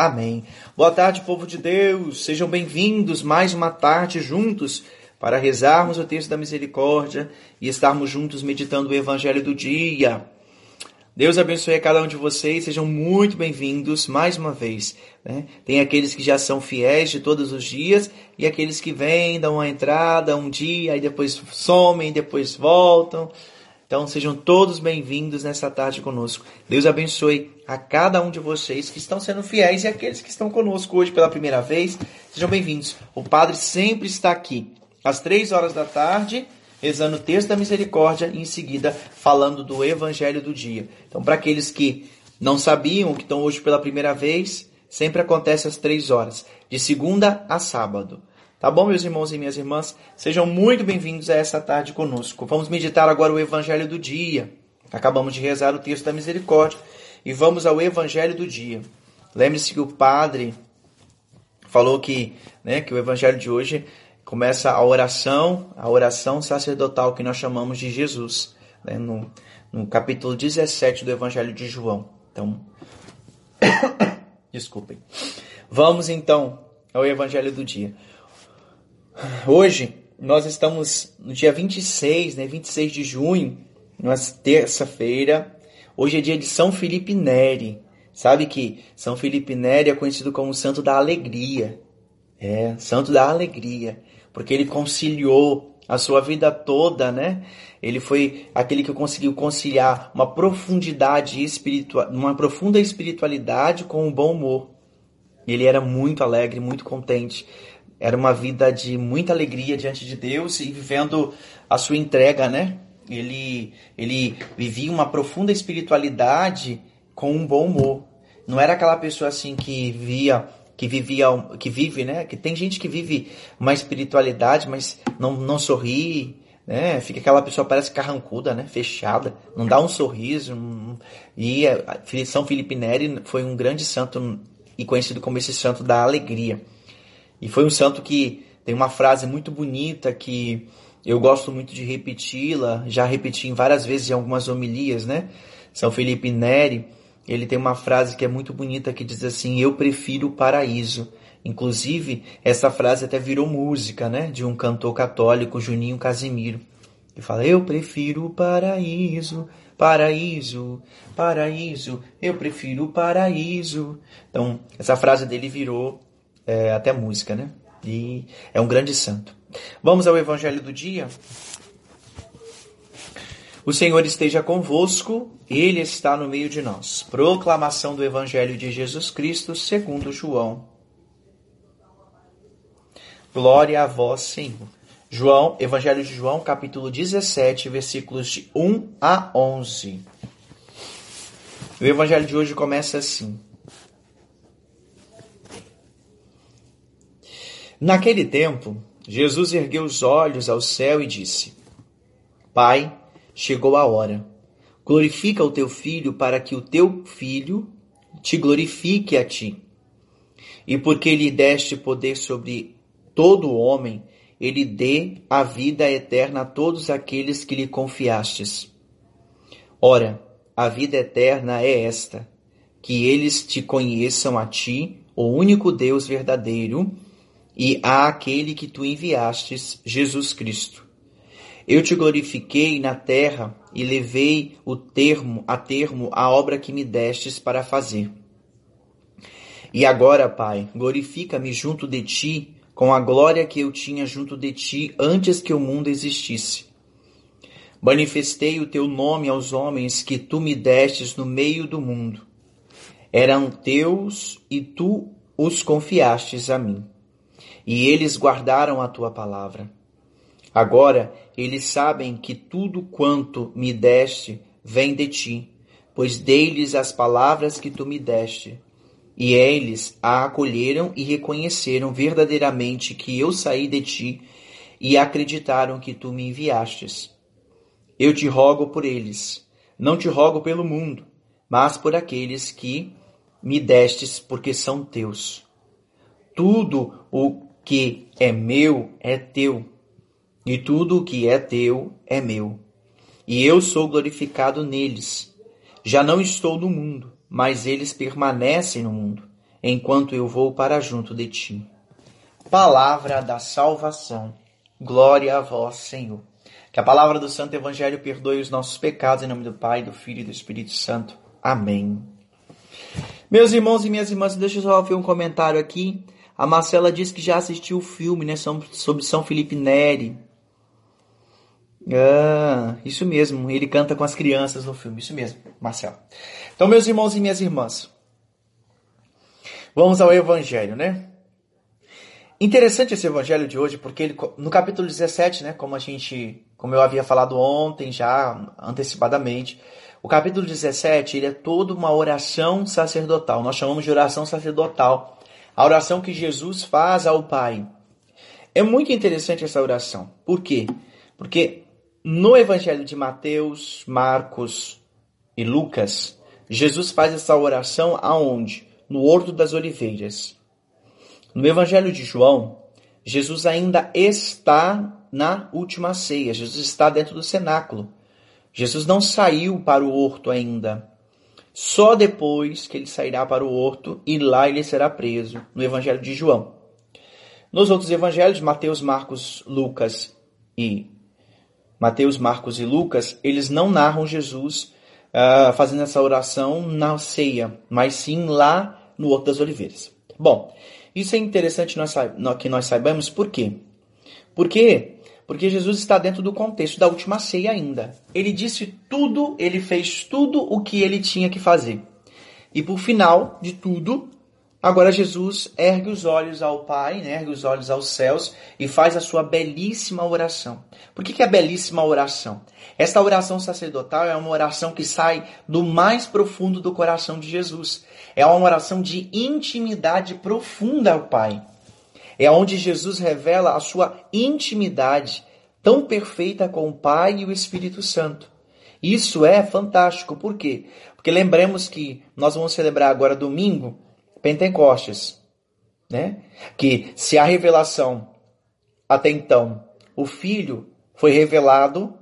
Amém. Boa tarde, povo de Deus. Sejam bem-vindos mais uma tarde juntos para rezarmos o texto da misericórdia e estarmos juntos meditando o evangelho do dia. Deus abençoe a cada um de vocês, sejam muito bem-vindos mais uma vez. Né? Tem aqueles que já são fiéis de todos os dias e aqueles que vêm, dão uma entrada um dia e depois somem, depois voltam. Então sejam todos bem-vindos nessa tarde conosco. Deus abençoe a cada um de vocês que estão sendo fiéis e aqueles que estão conosco hoje pela primeira vez. Sejam bem-vindos. O Padre sempre está aqui às três horas da tarde, rezando o texto da misericórdia e em seguida falando do Evangelho do dia. Então, para aqueles que não sabiam, que estão hoje pela primeira vez, sempre acontece às três horas, de segunda a sábado. Tá bom, meus irmãos e minhas irmãs? Sejam muito bem-vindos a essa tarde conosco. Vamos meditar agora o Evangelho do dia. Acabamos de rezar o texto da misericórdia e vamos ao Evangelho do dia. Lembre-se que o padre falou que, né, que o Evangelho de hoje começa a oração, a oração sacerdotal que nós chamamos de Jesus, né, no, no capítulo 17 do Evangelho de João. Então, desculpem. Vamos então ao Evangelho do dia. Hoje nós estamos no dia 26, né, 26 de junho, uma terça-feira. Hoje é dia de São Felipe Neri. Sabe que São Felipe Neri é conhecido como Santo da Alegria. É, Santo da Alegria, porque ele conciliou a sua vida toda, né? Ele foi aquele que conseguiu conciliar uma profundidade espiritual, uma profunda espiritualidade com um bom humor. Ele era muito alegre, muito contente. Era uma vida de muita alegria diante de Deus e vivendo a sua entrega, né? Ele, ele vivia uma profunda espiritualidade com um bom humor. Não era aquela pessoa assim que via que vivia que vive, né? Que tem gente que vive uma espiritualidade, mas não, não sorri, né? Fica aquela pessoa parece carrancuda, né? Fechada, não dá um sorriso. E São Felipe Neri foi um grande santo e conhecido como esse santo da alegria. E foi um santo que tem uma frase muito bonita que eu gosto muito de repeti-la, já repeti várias vezes em algumas homilias, né? São Felipe Neri, ele tem uma frase que é muito bonita que diz assim: Eu prefiro o paraíso. Inclusive, essa frase até virou música, né? De um cantor católico, Juninho Casimiro, que fala: Eu prefiro o paraíso, paraíso, paraíso, eu prefiro o paraíso. Então, essa frase dele virou é, até música, né? E é um grande santo. Vamos ao Evangelho do dia? O Senhor esteja convosco, Ele está no meio de nós. Proclamação do Evangelho de Jesus Cristo segundo João. Glória a vós, Senhor. João, Evangelho de João, capítulo 17, versículos de 1 a 11. O Evangelho de hoje começa assim. Naquele tempo, Jesus ergueu os olhos ao céu e disse: Pai, chegou a hora. Glorifica o teu filho para que o teu filho te glorifique a ti. E porque lhe deste poder sobre todo homem, ele dê a vida eterna a todos aqueles que lhe confiastes. Ora, a vida eterna é esta: que eles te conheçam a ti, o único Deus verdadeiro e a aquele que tu enviastes, Jesus Cristo. Eu te glorifiquei na terra e levei o termo a termo a obra que me destes para fazer. E agora, Pai, glorifica-me junto de ti com a glória que eu tinha junto de ti antes que o mundo existisse. Manifestei o teu nome aos homens que tu me destes no meio do mundo. Eram teus e tu os confiastes a mim e eles guardaram a tua palavra. Agora eles sabem que tudo quanto me deste vem de ti, pois dei-lhes as palavras que tu me deste. E eles a acolheram e reconheceram verdadeiramente que eu saí de ti e acreditaram que tu me enviastes. Eu te rogo por eles, não te rogo pelo mundo, mas por aqueles que me destes, porque são teus. Tudo o que é meu é teu, e tudo o que é teu é meu. E eu sou glorificado neles. Já não estou no mundo, mas eles permanecem no mundo, enquanto eu vou para junto de ti. Palavra da salvação. Glória a vós, Senhor. Que a palavra do Santo Evangelho perdoe os nossos pecados em nome do Pai, do Filho e do Espírito Santo. Amém. Meus irmãos e minhas irmãs, deixa eu só ver um comentário aqui. A Marcela disse que já assistiu o filme, né, sobre São Felipe Neri. Ah, isso mesmo, ele canta com as crianças no filme, isso mesmo, Marcelo. Então, meus irmãos e minhas irmãs, vamos ao Evangelho, né? Interessante esse Evangelho de hoje, porque ele, no capítulo 17, né, como a gente, como eu havia falado ontem já antecipadamente, o capítulo 17 ele é toda uma oração sacerdotal. Nós chamamos de oração sacerdotal, a oração que Jesus faz ao Pai. É muito interessante essa oração. Por quê? Porque no Evangelho de Mateus, Marcos e Lucas, Jesus faz essa oração aonde? No Horto das Oliveiras. No Evangelho de João, Jesus ainda está na última ceia. Jesus está dentro do cenáculo. Jesus não saiu para o horto ainda. Só depois que ele sairá para o horto e lá ele será preso, no Evangelho de João. Nos outros evangelhos, Mateus, Marcos, Lucas e Mateus, Marcos e Lucas, eles não narram Jesus uh, fazendo essa oração na ceia, mas sim lá no Horto das Oliveiras. Bom, isso é interessante nós, que nós saibamos por quê? Por quê? Porque Jesus está dentro do contexto da última ceia ainda. Ele disse tudo, ele fez tudo o que ele tinha que fazer. E por final de tudo, Agora Jesus ergue os olhos ao Pai, né? ergue os olhos aos céus e faz a sua belíssima oração. Por que, que é belíssima oração? Esta oração sacerdotal é uma oração que sai do mais profundo do coração de Jesus. É uma oração de intimidade profunda ao Pai. É onde Jesus revela a sua intimidade tão perfeita com o Pai e o Espírito Santo. Isso é fantástico. Por quê? Porque lembremos que nós vamos celebrar agora domingo Pentecostes, né? Que se a revelação até então o Filho foi revelado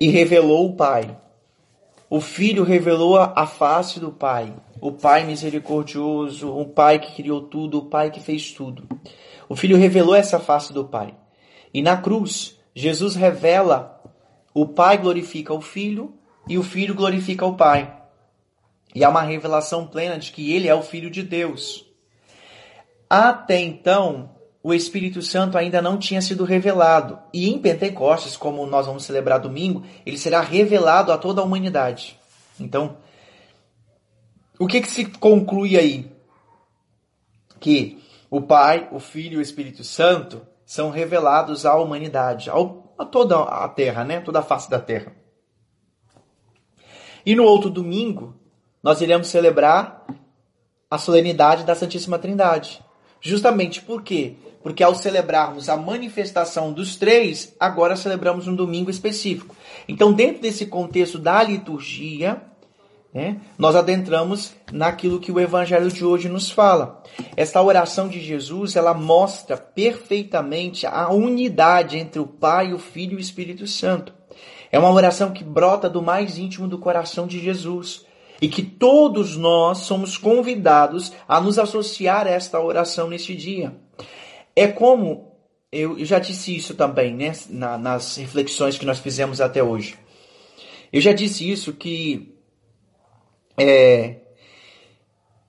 e revelou o Pai. O Filho revelou a face do Pai, o Pai misericordioso, o Pai que criou tudo, o Pai que fez tudo. O Filho revelou essa face do Pai. E na cruz, Jesus revela o Pai glorifica o Filho e o Filho glorifica o Pai. E há uma revelação plena de que ele é o Filho de Deus. Até então, o Espírito Santo ainda não tinha sido revelado. E em Pentecostes, como nós vamos celebrar domingo, ele será revelado a toda a humanidade. Então, o que, que se conclui aí? Que o Pai, o Filho e o Espírito Santo são revelados à humanidade, ao, a toda a terra, né? Toda a face da terra. E no outro domingo, nós iremos celebrar a solenidade da Santíssima Trindade. Justamente por quê? Porque ao celebrarmos a manifestação dos três, agora celebramos um domingo específico. Então, dentro desse contexto da liturgia, né, nós adentramos naquilo que o Evangelho de hoje nos fala. Esta oração de Jesus, ela mostra perfeitamente a unidade entre o Pai, o Filho e o Espírito Santo. É uma oração que brota do mais íntimo do coração de Jesus e que todos nós somos convidados a nos associar a esta oração neste dia. É como, eu já disse isso também, né, nas reflexões que nós fizemos até hoje. Eu já disse isso que é,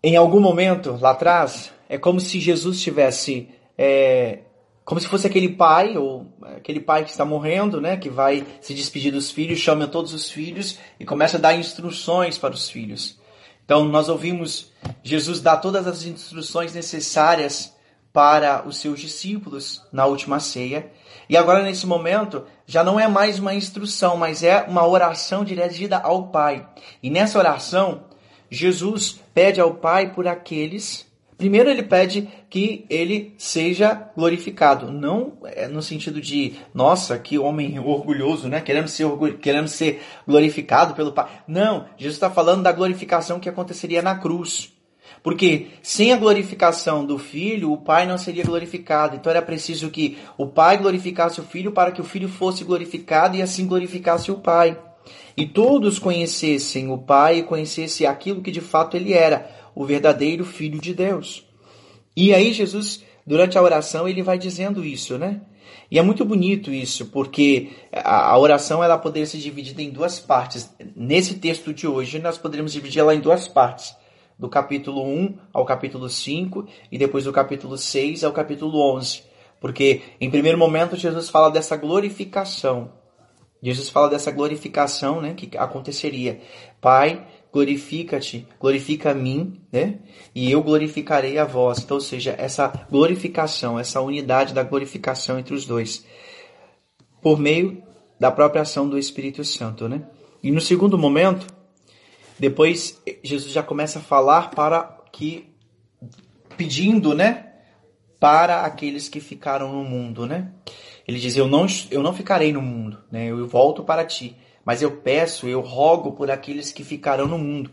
em algum momento lá atrás, é como se Jesus tivesse é, como se fosse aquele pai, ou aquele pai que está morrendo, né, que vai se despedir dos filhos, chama todos os filhos e começa a dar instruções para os filhos. Então, nós ouvimos Jesus dar todas as instruções necessárias para os seus discípulos na última ceia. E agora, nesse momento, já não é mais uma instrução, mas é uma oração dirigida ao Pai. E nessa oração, Jesus pede ao Pai por aqueles Primeiro ele pede que ele seja glorificado, não é no sentido de, nossa, que homem orgulhoso, né? Querendo ser, querendo ser glorificado pelo Pai. Não, Jesus está falando da glorificação que aconteceria na cruz. Porque sem a glorificação do filho, o pai não seria glorificado. Então era preciso que o pai glorificasse o filho para que o filho fosse glorificado e assim glorificasse o pai. E todos conhecessem o pai e conhecessem aquilo que de fato ele era, o verdadeiro Filho de Deus. E aí Jesus, durante a oração, ele vai dizendo isso, né? E é muito bonito isso, porque a, oração ela poderia ser dividida em duas partes. Nesse texto de hoje, nós poderíamos dividir ela em duas partes. Do capítulo 1 ao capítulo 5 e depois do capítulo 6 ao capítulo 11. Porque, em primeiro momento, Jesus fala dessa glorificação. Jesus fala dessa glorificação né, que aconteceria. Pai, glorifica-te, glorifica a mim, né? E eu glorificarei a vós. Então, ou seja, essa glorificação, essa unidade da glorificação entre os dois, por meio da própria ação do Espírito Santo, né? E no segundo momento, depois Jesus já começa a falar para que pedindo, né? para aqueles que ficaram no mundo, né? Ele diz: Eu não, eu não ficarei no mundo, né? Eu volto para ti. Mas eu peço, eu rogo por aqueles que ficarão no mundo.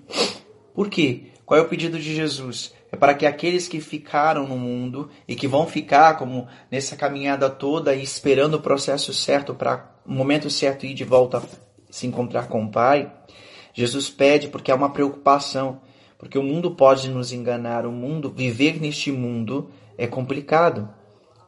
Por quê? Qual é o pedido de Jesus? É para que aqueles que ficaram no mundo e que vão ficar como nessa caminhada toda e esperando o processo certo para o momento certo ir de volta se encontrar com o Pai, Jesus pede porque há uma preocupação, porque o mundo pode nos enganar, o mundo viver neste mundo é complicado.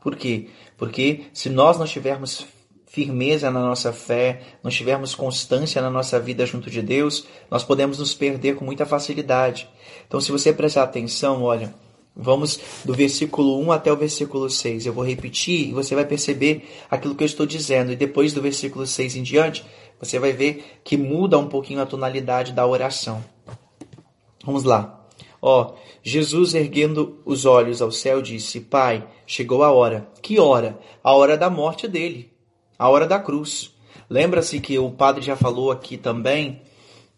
Por quê? Porque se nós não tivermos firmeza na nossa fé, não tivermos constância na nossa vida junto de Deus, nós podemos nos perder com muita facilidade. Então, se você prestar atenção, olha, vamos do versículo 1 até o versículo 6. Eu vou repetir e você vai perceber aquilo que eu estou dizendo. E depois do versículo 6 em diante, você vai ver que muda um pouquinho a tonalidade da oração. Vamos lá. Ó, Jesus erguendo os olhos ao céu disse: Pai, chegou a hora. Que hora? A hora da morte dele, a hora da cruz. Lembra-se que o padre já falou aqui também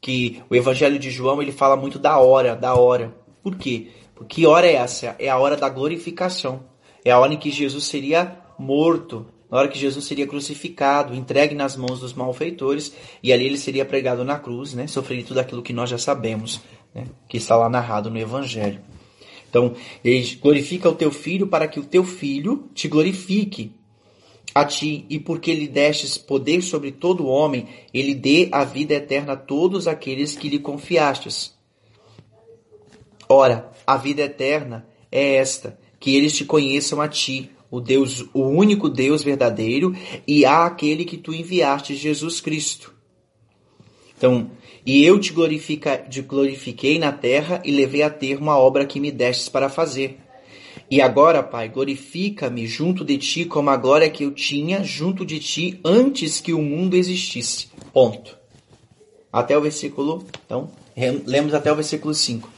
que o Evangelho de João ele fala muito da hora, da hora. Por quê? Porque que hora é essa? É a hora da glorificação. É a hora em que Jesus seria morto, na hora que Jesus seria crucificado, entregue nas mãos dos malfeitores, e ali ele seria pregado na cruz, né? Sofreria tudo aquilo que nós já sabemos né, que está lá narrado no Evangelho. Então, ele glorifica o teu filho para que o teu filho te glorifique a ti, e porque lhe destes poder sobre todo homem, ele dê a vida eterna a todos aqueles que lhe confiastes. Ora, a vida eterna é esta, que eles te conheçam a ti, o Deus, o único Deus verdadeiro, e a aquele que tu enviaste, Jesus Cristo. Então, e eu te, glorifica, te glorifiquei na terra e levei a termo a obra que me destes para fazer. E agora, Pai, glorifica-me junto de ti como a glória que eu tinha junto de ti antes que o mundo existisse. Ponto. Até o versículo. Então, lemos até o versículo 5.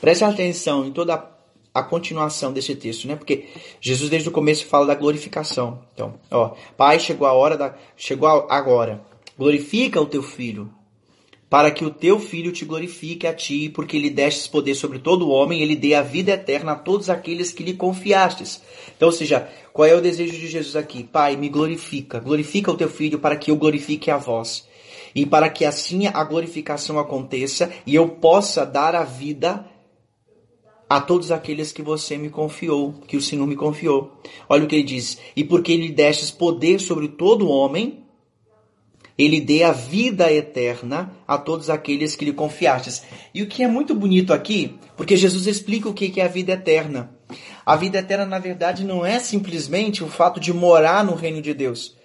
Preste atenção em toda a continuação desse texto, né? Porque Jesus desde o começo fala da glorificação. Então, ó, Pai, chegou a hora da chegou agora. Glorifica o teu filho para que o teu filho te glorifique a ti, porque lhe destes poder sobre todo homem, ele dê a vida eterna a todos aqueles que lhe confiastes. Então, ou seja, qual é o desejo de Jesus aqui? Pai, me glorifica, glorifica o teu filho para que eu glorifique a vós. E para que assim a glorificação aconteça e eu possa dar a vida a todos aqueles que você me confiou, que o Senhor me confiou. Olha o que ele diz: E porque lhe destes poder sobre todo homem, ele dê a vida eterna a todos aqueles que lhe confiastes. E o que é muito bonito aqui, porque Jesus explica o que é a vida eterna. A vida eterna, na verdade, não é simplesmente o fato de morar no reino de Deus,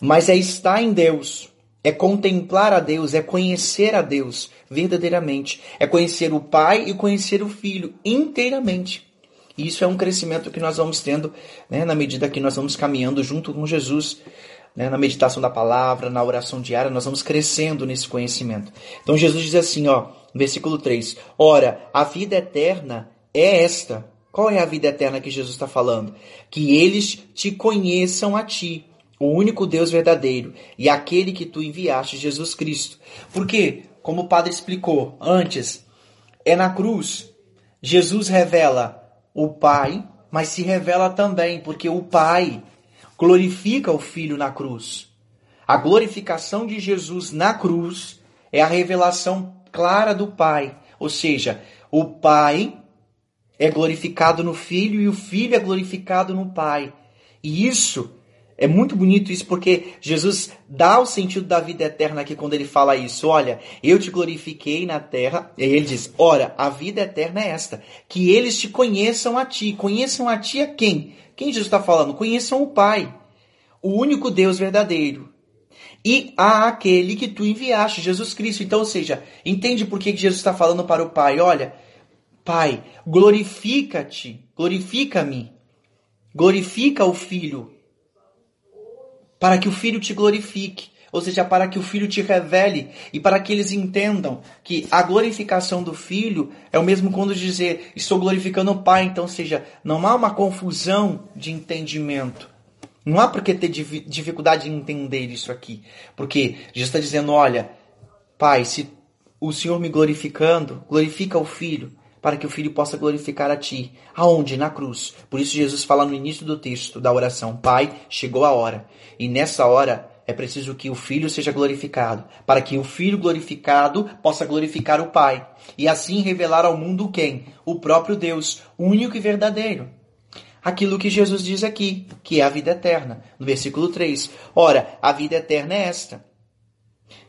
mas é estar em Deus, é contemplar a Deus, é conhecer a Deus verdadeiramente, é conhecer o Pai e conhecer o Filho inteiramente. E isso é um crescimento que nós vamos tendo né, na medida que nós vamos caminhando junto com Jesus né, na meditação da palavra, na oração diária, nós vamos crescendo nesse conhecimento. Então Jesus diz assim, ó, versículo 3: Ora, a vida eterna é esta. Qual é a vida eterna que Jesus está falando? Que eles te conheçam a ti, o único Deus verdadeiro, e aquele que tu enviaste, Jesus Cristo. Porque, como o padre explicou antes, é na cruz. Jesus revela o Pai, mas se revela também, porque o Pai glorifica o Filho na cruz. A glorificação de Jesus na cruz é a revelação clara do Pai, ou seja, o Pai é glorificado no Filho e o Filho é glorificado no Pai. E isso É muito bonito isso porque Jesus dá o sentido da vida eterna aqui quando ele fala isso. Olha, eu te glorifiquei na terra. E ele diz: Ora, a vida eterna é esta, que eles te conheçam a ti. Conheçam a ti a quem? Quem Jesus está falando? Conheçam o Pai, o único Deus verdadeiro. E a aquele que tu enviaste, Jesus Cristo. Então, ou seja, entende por que Jesus está falando para o Pai? Olha, Pai, glorifica-te, glorifica-me, glorifica o Filho para que o Filho te glorifique, ou seja, para que o Filho te revele e para que eles entendam que a glorificação do Filho é o mesmo quando dizer estou glorificando o Pai, então, seja, não há uma confusão de entendimento. Não há por que ter dificuldade em entender isso aqui, porque Jesus está dizendo, olha, Pai, se o Senhor me glorificando, glorifica o Filho, para que o Filho possa glorificar a Ti. Aonde? Na cruz. Por isso Jesus fala no início do texto da oração: Pai, chegou a hora. E nessa hora é preciso que o Filho seja glorificado, para que o Filho glorificado possa glorificar o Pai. E assim revelar ao mundo quem? O próprio Deus, único e verdadeiro. Aquilo que Jesus diz aqui, que é a vida eterna. No versículo 3. Ora, a vida eterna é esta: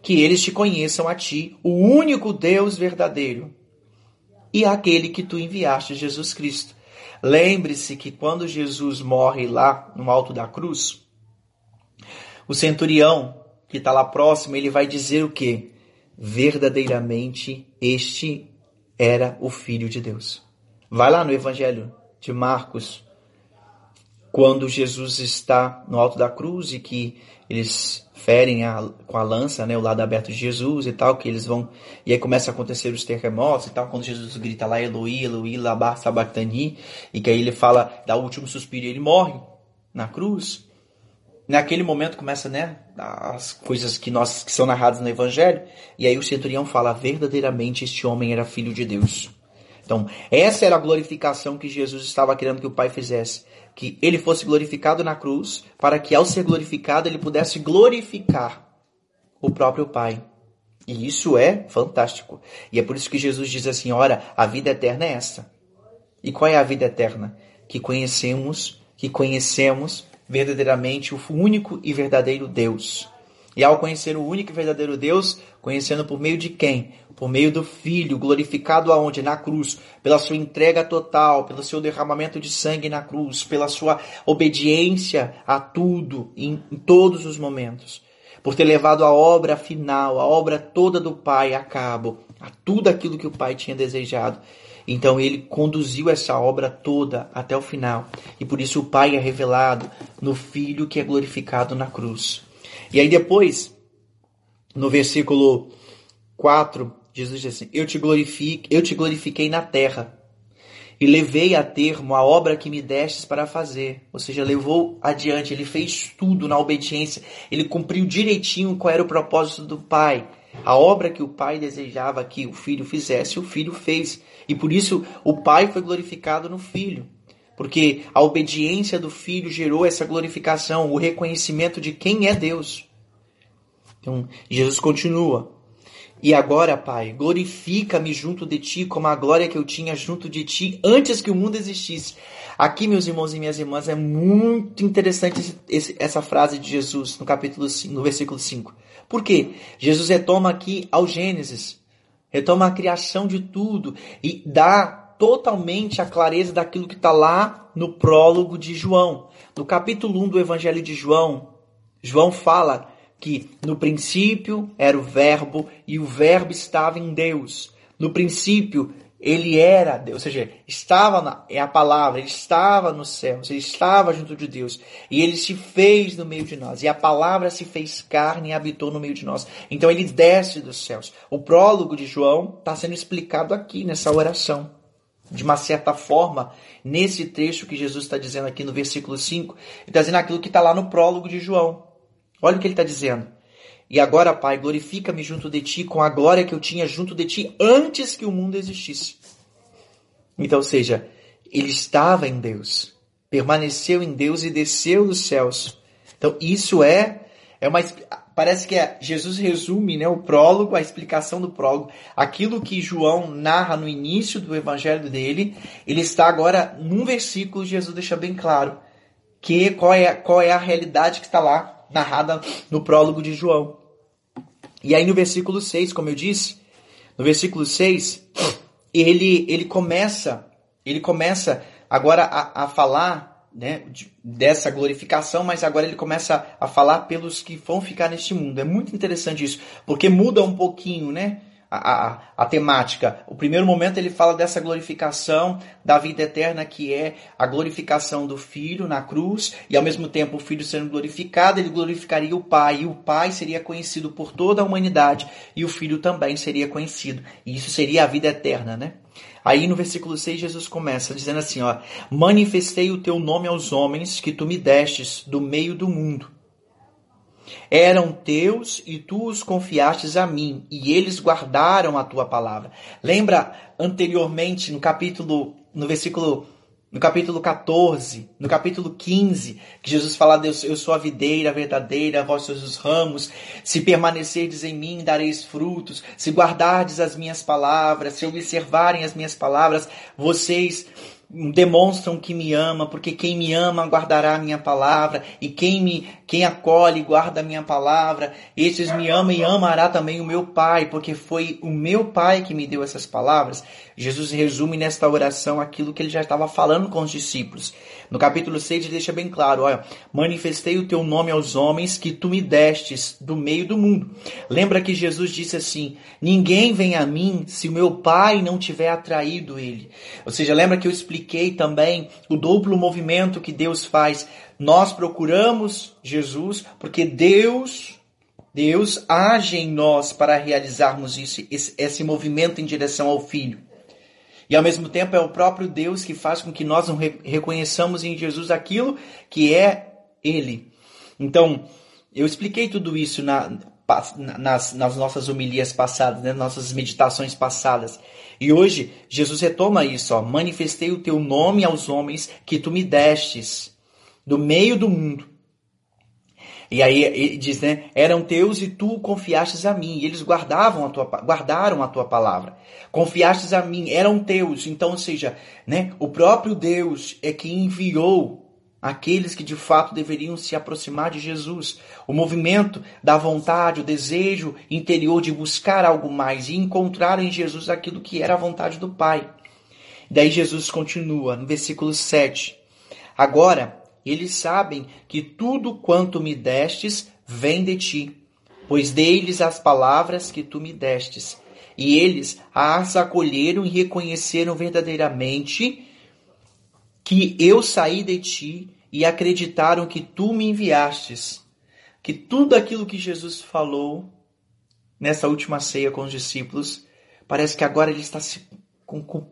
que eles te conheçam a ti, o único Deus verdadeiro e aquele que tu enviaste, Jesus Cristo. Lembre-se que quando Jesus morre lá no alto da cruz, o centurião que está lá próximo, ele vai dizer o que? Verdadeiramente este era o Filho de Deus. Vai lá no Evangelho de Marcos, quando Jesus está no alto da cruz e que eles ferem a, com a lança, né, o lado aberto de Jesus e tal, que eles vão e aí começa a acontecer os terremotos e tal, quando Jesus grita lá Eloi, Eloi, lama sabachthani, e que aí ele fala dá o último suspiro e ele morre na cruz. Naquele momento começa, né, as coisas que nós que são narradas no evangelho, e aí o centurião fala verdadeiramente este homem era filho de Deus. Então, essa era a glorificação que Jesus estava querendo que o Pai fizesse que ele fosse glorificado na cruz, para que ao ser glorificado ele pudesse glorificar o próprio Pai. E isso é fantástico. E é por isso que Jesus diz assim: ora, a vida eterna é esta. E qual é a vida eterna? Que conhecemos, que conhecemos verdadeiramente o único e verdadeiro Deus. E ao conhecer o único e verdadeiro Deus, conhecendo por meio de quem? Por meio do Filho, glorificado aonde? Na cruz, pela sua entrega total, pelo seu derramamento de sangue na cruz, pela sua obediência a tudo, em, em todos os momentos. Por ter levado a obra final, a obra toda do Pai a cabo, a tudo aquilo que o Pai tinha desejado. Então ele conduziu essa obra toda até o final. E por isso o Pai é revelado no Filho que é glorificado na cruz. E aí depois, no versículo 4, Jesus diz assim: Eu te glorifiquei, eu te glorifiquei na terra e levei a termo a obra que me destes para fazer. Ou seja, levou adiante, ele fez tudo na obediência, ele cumpriu direitinho qual era o propósito do Pai. A obra que o Pai desejava que o Filho fizesse, o Filho fez. E por isso o Pai foi glorificado no Filho. Porque a obediência do Filho gerou essa glorificação, o reconhecimento de quem é Deus. Então, Jesus continua. E agora, Pai, glorifica-me junto de ti como a glória que eu tinha junto de ti antes que o mundo existisse. Aqui, meus irmãos e minhas irmãs, é muito interessante esse, esse, essa frase de Jesus no capítulo 5, no versículo 5. Por quê? Jesus retoma aqui ao Gênesis, retoma a criação de tudo e dá totalmente a clareza daquilo que está lá no prólogo de João. No capítulo 1 do Evangelho de João, João fala que no princípio era o Verbo e o Verbo estava em Deus. No princípio ele era Deus, ou seja, estava na, é a palavra, ele estava no céu, ele estava junto de Deus e ele se fez no meio de nós e a palavra se fez carne e habitou no meio de nós. Então ele desce dos céus. O prólogo de João está sendo explicado aqui nessa oração de uma certa forma, nesse trecho que Jesus está dizendo aqui no versículo 5, ele está dizendo aquilo que está lá no prólogo de João. Olha o que ele está dizendo. E agora, Pai, glorifica-me junto de ti com a glória que eu tinha junto de ti antes que o mundo existisse. Então, ou seja, ele estava em Deus, permaneceu em Deus e desceu dos céus. Então, isso é, é uma, parece que é, Jesus resume né, o prólogo, a explicação do prólogo, aquilo que João narra no início do evangelho dele, ele está agora num versículo, Jesus deixa bem claro que qual é, qual é a realidade que está lá narrada no prólogo de João. E aí no versículo 6, como eu disse, no versículo 6, ele, ele começa, ele começa agora a, a falar né, dessa glorificação, mas agora ele começa a falar pelos que vão ficar neste mundo. É muito interessante isso, porque muda um pouquinho, né? A, a, a, temática. O primeiro momento ele fala dessa glorificação da vida eterna, que é a glorificação do Filho na cruz, e ao mesmo tempo o Filho sendo glorificado, ele glorificaria o Pai, e o Pai seria conhecido por toda a humanidade, e o Filho também seria conhecido. E isso seria a vida eterna, né? Aí no versículo 6 Jesus começa dizendo assim, ó: "Manifestei o teu nome aos homens que tu me destes do meio do mundo." Eram teus e tu os confiastes a mim, e eles guardaram a tua palavra. Lembra anteriormente no capítulo, no versículo, no capítulo 14, no capítulo 15, que Jesus fala: Deus, eu sou a videira verdadeira, vós sois os ramos. Se permanecerdes em mim, dareis frutos. Se guardardes as minhas palavras, se observarem as minhas palavras, vocês demonstram que me ama, porque quem me ama guardará a minha palavra, e quem me quem acolhe guarda a minha palavra, esses me amam e amará também o meu Pai, porque foi o meu Pai que me deu essas palavras. Jesus resume nesta oração aquilo que ele já estava falando com os discípulos. No capítulo 6 ele deixa bem claro, olha, manifestei o teu nome aos homens que tu me destes do meio do mundo. Lembra que Jesus disse assim: ninguém vem a mim se o meu Pai não tiver atraído ele. Ou seja, lembra que eu expliquei também o duplo movimento que Deus faz. Nós procuramos Jesus porque Deus Deus age em nós para realizarmos isso, esse, esse movimento em direção ao Filho. E ao mesmo tempo é o próprio Deus que faz com que nós não reconheçamos em Jesus aquilo que é Ele. Então, eu expliquei tudo isso na, nas, nas, nossas homilias passadas, né, nossas meditações passadas. E hoje Jesus retoma isso, ó, manifestei o teu nome aos homens que tu me destes do meio do mundo. E aí ele diz, né? Eram teus e tu confiastes a mim. E eles guardavam a tua, guardaram a tua palavra. Confiastes a mim, eram teus. Então, ou seja, né? O próprio Deus é que enviou aqueles que de fato deveriam se aproximar de Jesus. O movimento da vontade, o desejo interior de buscar algo mais e encontrar em Jesus aquilo que era a vontade do Pai. Daí Jesus continua no versículo 7. Agora, eles sabem que tudo quanto me destes vem de ti, pois dei-lhes as palavras que tu me destes. E eles as acolheram e reconheceram verdadeiramente que eu saí de ti e acreditaram que tu me enviastes. Que tudo aquilo que Jesus falou nessa última ceia com os discípulos, parece que agora ele está se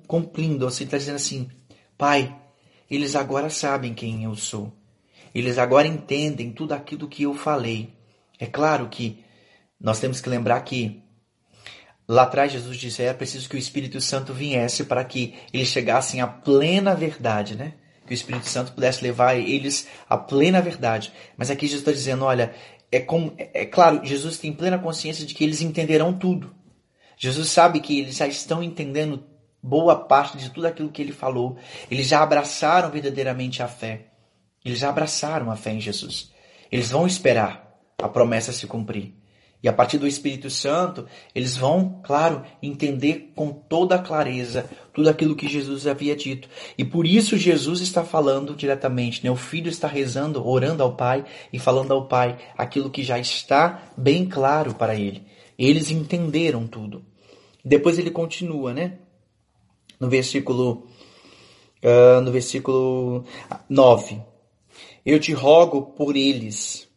cumprindo, seja, está dizendo assim: Pai, eles agora sabem quem eu sou. Eles agora entendem tudo aquilo que eu falei. É claro que nós temos que lembrar que lá atrás Jesus disse: era preciso que o Espírito Santo viesse para que eles chegassem à plena verdade, né? Que o Espírito Santo pudesse levar eles à plena verdade. Mas aqui Jesus está dizendo: olha, é, como, é claro, Jesus tem plena consciência de que eles entenderão tudo. Jesus sabe que eles já estão entendendo boa parte de tudo aquilo que ele falou. Eles já abraçaram verdadeiramente a fé. Eles já abraçaram a fé em Jesus. Eles vão esperar a promessa se cumprir. E a partir do Espírito Santo, eles vão, claro, entender com toda a clareza tudo aquilo que Jesus havia dito. E por isso Jesus está falando diretamente, né? O filho está rezando, orando ao Pai e falando ao Pai aquilo que já está bem claro para ele. Eles entenderam tudo. Depois ele continua, né? No versículo, uh, no versículo 9. Eu te rogo por eles.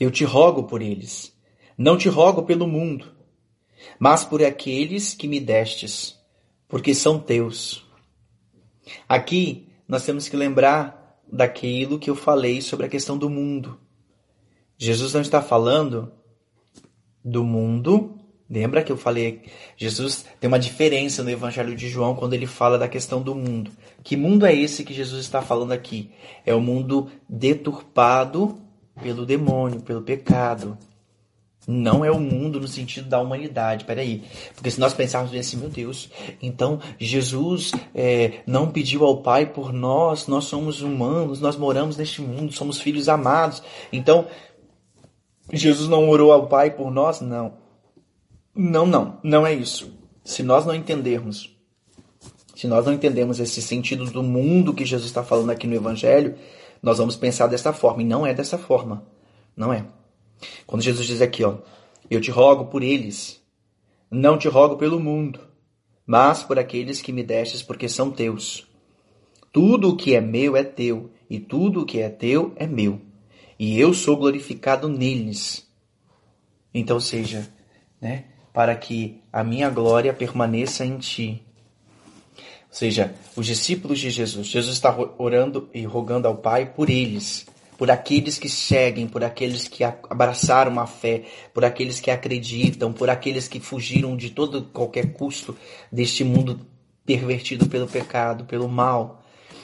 Eu te rogo por eles. Não te rogo pelo mundo, mas por aqueles que me destes, porque são teus. Aqui nós temos que lembrar daquilo que eu falei sobre a questão do mundo. Jesus não está falando do mundo Lembra que eu falei, Jesus tem uma diferença no Evangelho de João quando ele fala da questão do mundo. Que mundo é esse que Jesus está falando aqui? É o mundo deturpado pelo demônio, pelo pecado. Não é o mundo no sentido da humanidade, peraí. Porque se nós pensarmos assim, meu Deus, então Jesus é, não pediu ao Pai por nós, nós somos humanos, nós moramos neste mundo, somos filhos amados. Então, Jesus não orou ao Pai por nós? Não. Não, não, não é isso. Se nós não entendermos, se nós não entendemos esse sentido do mundo que Jesus está falando aqui no Evangelho, nós vamos pensar dessa forma. E não é dessa forma. Não é. Quando Jesus diz aqui, ó, eu te rogo por eles, não te rogo pelo mundo, mas por aqueles que me destes, porque são teus. Tudo o que é meu é teu, e tudo o que é teu é meu, e eu sou glorificado neles. Então seja, né, para que a minha glória permaneça em ti. Ou seja, os discípulos de Jesus, Jesus está orando e rogando ao Pai por eles, por aqueles que seguem, por aqueles que abraçaram a fé, por aqueles que acreditam, por aqueles que fugiram de todo qualquer custo deste mundo pervertido pelo pecado, pelo mal.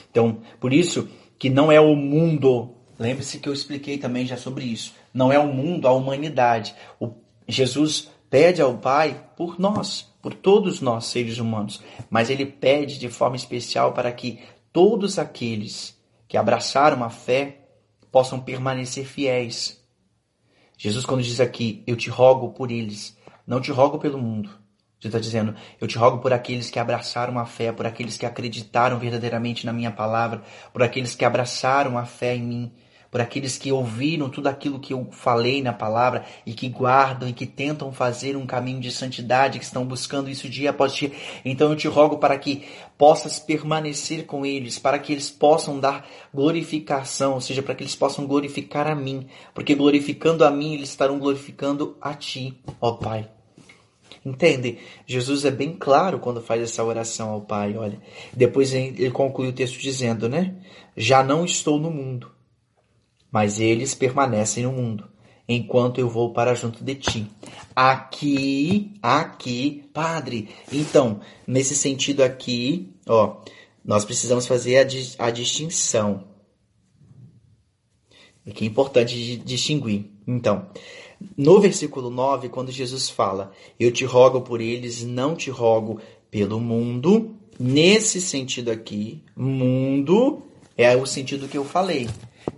Então, por isso que não é o mundo. Lembre-se que eu expliquei também já sobre isso. Não é o mundo, a humanidade. O Jesus pede ao Pai por nós, por todos nós seres humanos, mas ele pede de forma especial para que todos aqueles que abraçaram a fé possam permanecer fiéis. Jesus, quando diz aqui, eu te rogo por eles, não te rogo pelo mundo. Jesus está dizendo, eu te rogo por aqueles que abraçaram a fé, por aqueles que acreditaram verdadeiramente na minha palavra, por aqueles que abraçaram a fé em mim, por aqueles que ouviram tudo aquilo que eu falei na palavra e que guardam e que tentam fazer um caminho de santidade, que estão buscando isso dia após dia. Então eu te rogo para que possas permanecer com eles, para que eles possam dar glorificação, ou seja, para que eles possam glorificar a mim, porque glorificando a mim, eles estarão glorificando a ti, ó Pai. Entende? Jesus é bem claro quando faz essa oração ao Pai, olha. Depois ele conclui o texto dizendo, né? Já não estou no mundo, mas eles permanecem no mundo, enquanto eu vou para junto de ti. Aqui, aqui, Padre. Então, nesse sentido aqui, ó, nós precisamos fazer a, a distinção. que é importante distinguir. Então, no versículo 9, quando Jesus fala, eu te rogo por eles, não te rogo pelo mundo, nesse sentido aqui, mundo é o sentido que eu falei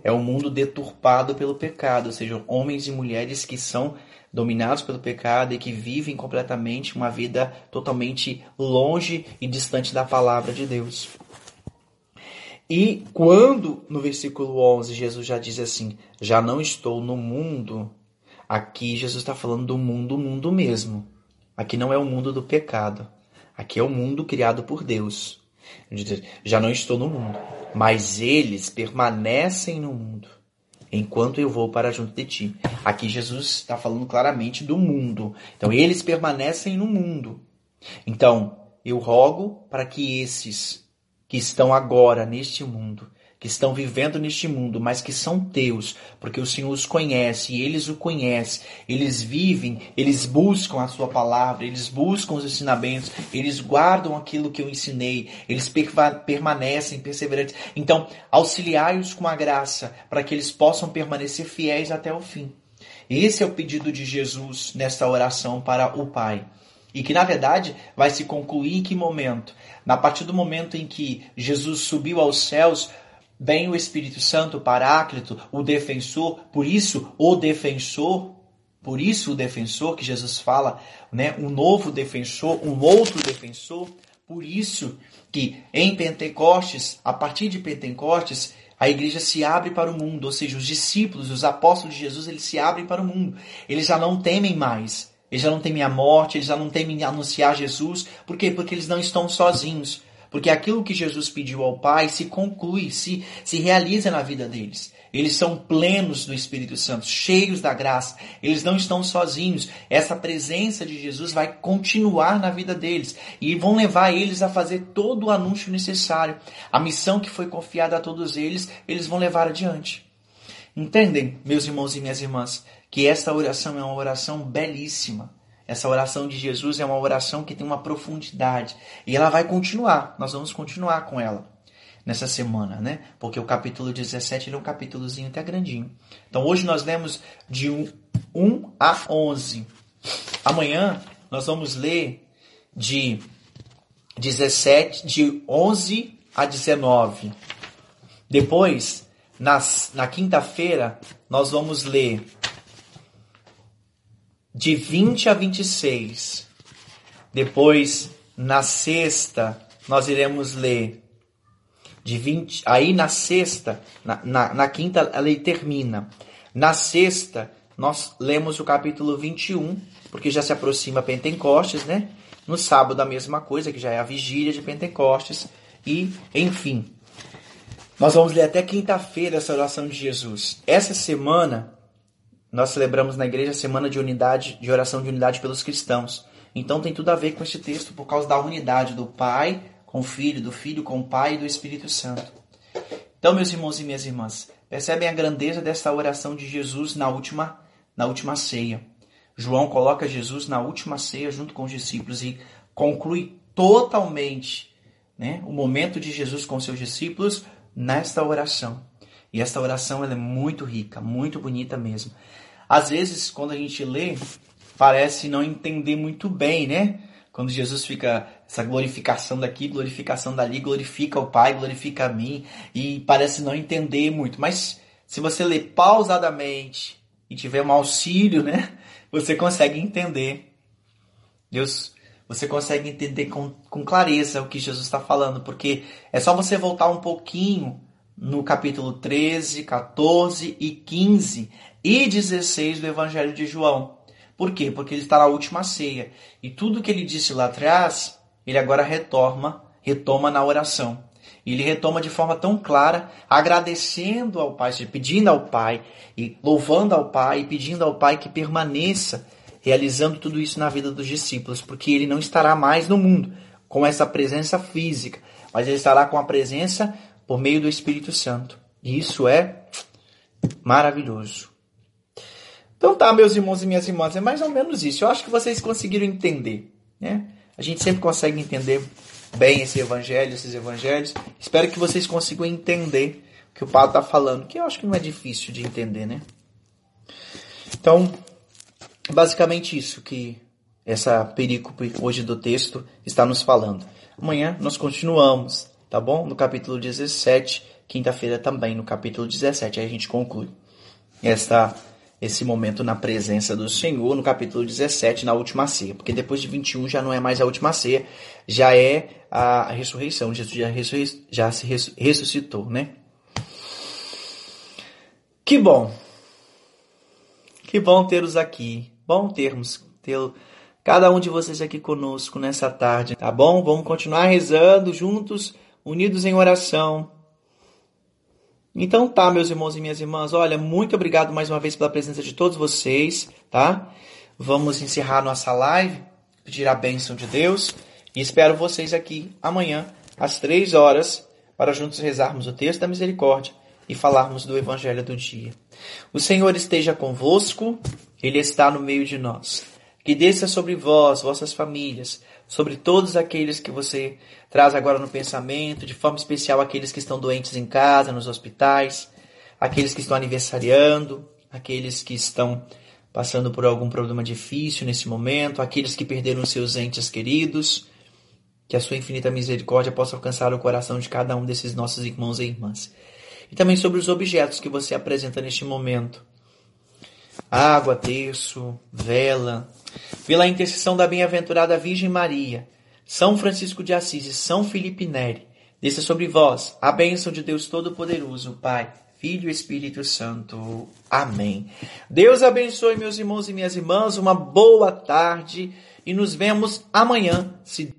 é um mundo deturpado pelo pecado, ou seja, homens e mulheres que são dominados pelo pecado e que vivem completamente uma vida totalmente longe e distante da palavra de Deus. E quando no versículo 11 Jesus já diz assim: Já não estou no mundo, aqui Jesus está falando do mundo, mundo mesmo. Aqui não é o mundo do pecado, aqui é o mundo criado por Deus. Já não estou no mundo mas eles permanecem no mundo, enquanto eu vou para junto de ti. Aqui Jesus está falando claramente do mundo. Então, eles permanecem no mundo. Então, eu rogo para que esses que estão agora neste mundo que estão vivendo neste mundo, mas que são teus, porque o Senhor os conhece e eles o conhecem. Eles vivem, eles buscam a sua palavra, eles buscam os ensinamentos, eles guardam aquilo que eu ensinei, eles permanecem perseverantes. Então, auxiliai-os com a graça para que eles possam permanecer fiéis até o fim. Esse é o pedido de Jesus nesta oração para o Pai. E que na verdade vai se concluir em que momento? Na partir do momento em que Jesus subiu aos céus, Vem o Espírito Santo, o Paráclito, o defensor, por isso o defensor, por isso o defensor que Jesus fala, né, um novo defensor, um outro defensor, por isso que em Pentecostes, a partir de Pentecostes, a igreja se abre para o mundo, ou seja, os discípulos, os apóstolos de Jesus, eles se abrem para o mundo. Eles já não temem mais. Eles já não temem a morte, eles já não temem anunciar Jesus. Por quê? Porque eles não estão sozinhos. Porque aquilo que Jesus pediu ao Pai se conclui, se, se realiza na vida deles. Eles são plenos do Espírito Santo, cheios da graça. Eles não estão sozinhos. Essa presença de Jesus vai continuar na vida deles e vão levar eles a fazer todo o anúncio necessário. A missão que foi confiada a todos eles, eles vão levar adiante. Entendem, meus irmãos e minhas irmãs, que essa oração é uma oração belíssima. Essa oração de Jesus é uma oração que tem uma profundidade e ela vai continuar. Nós vamos continuar com ela. nessa semana, né? Porque o capítulo 17 é um capítulozinho até grandinho. Então hoje nós lemos de 1 a 11. Amanhã nós vamos ler de 17, de 11 a 19. Depois, nas, na quinta-feira, nós vamos ler de 20 a 26. Depois, na sexta, nós iremos ler de 20. Aí na sexta, na, na, na quinta, ela termina. Na sexta, nós lemos o capítulo 21, porque já se aproxima Pentecostes, né? No sábado, a mesma coisa, que já é a vigília de Pentecostes. E, enfim, nós vamos ler até quinta-feira essa oração de Jesus. Essa semana, nós celebramos na igreja a semana de unidade, de oração de unidade pelos cristãos. Então tem tudo a ver com este texto por causa da unidade do Pai com o Filho, do Filho com o Pai e do Espírito Santo. Então, meus irmãos e minhas irmãs, percebem a grandeza desta oração de Jesus na última, na última ceia. João coloca Jesus na última ceia junto com os discípulos e conclui totalmente né, o momento de Jesus com seus discípulos nesta oração. E esta oração ela é muito rica, muito bonita mesmo. Às vezes, quando a gente lê, parece não entender muito bem, né? Quando Jesus fica essa glorificação daqui, glorificação dali, glorifica o Pai, glorifica a mim, e parece não entender muito. Mas se você ler pausadamente e tiver um auxílio, né? Você consegue entender. Deus, você consegue entender com, com clareza o que Jesus está falando, porque é só você voltar um pouquinho no capítulo 13, 14 e 15 e 16 do Evangelho de João. Por quê? Porque ele está na última ceia. E tudo que ele disse lá atrás, ele agora retoma, retoma na oração. E ele retoma de forma tão clara, agradecendo ao Pai, pedindo ao Pai, e louvando ao Pai, e pedindo ao Pai que permaneça realizando tudo isso na vida dos discípulos, porque ele não estará mais no mundo com essa presença física, mas ele estará com a presença por meio do Espírito Santo. E isso é maravilhoso. Então tá, meus irmãos e minhas irmãs, é mais ou menos isso. Eu acho que vocês conseguiram entender, né? A gente sempre consegue entender bem esse evangelho, esses evangelhos. Espero que vocês consigam entender o que o Paulo está falando, que eu acho que não é difícil de entender, né? Então, basicamente isso que essa perícope hoje do texto está nos falando. Amanhã nós continuamos, tá bom? No capítulo 17, quinta-feira também no capítulo 17, aí a gente conclui esta esse momento na presença do Senhor no capítulo 17, na última ceia. Porque depois de 21 já não é mais a última ceia, já é a ressurreição. Jesus já, já se ressuscitou, né? Que bom. Que bom tê-los aqui. Bom termos tê cada um de vocês aqui conosco nessa tarde, tá bom? Vamos continuar rezando juntos, unidos em oração então tá, meus irmãos e minhas irmãs, olha, muito obrigado mais uma vez pela presença de todos vocês, tá? Vamos encerrar nossa live, pedir a bênção de Deus e espero vocês aqui amanhã às três horas para juntos rezarmos o texto da misericórdia e falarmos do evangelho do dia. O Senhor esteja convosco, ele está no meio de nós. Que desça sobre vós, vossas famílias, sobre todos aqueles que você traz agora no pensamento, de forma especial aqueles que estão doentes em casa, nos hospitais, aqueles que estão aniversariando, aqueles que estão passando por algum problema difícil nesse momento, aqueles que perderam seus entes queridos, que a sua infinita misericórdia possa alcançar o coração de cada um desses nossos irmãos e irmãs. E também sobre os objetos que você apresenta neste momento. Água, terço, vela, pela intercessão da bem-aventurada Virgem Maria, São Francisco de Assis e São Felipe Neri, desça sobre vós a bênção de Deus Todo-Poderoso, Pai, Filho e Espírito Santo. Amém. Deus abençoe meus irmãos e minhas irmãs, uma boa tarde e nos vemos amanhã, se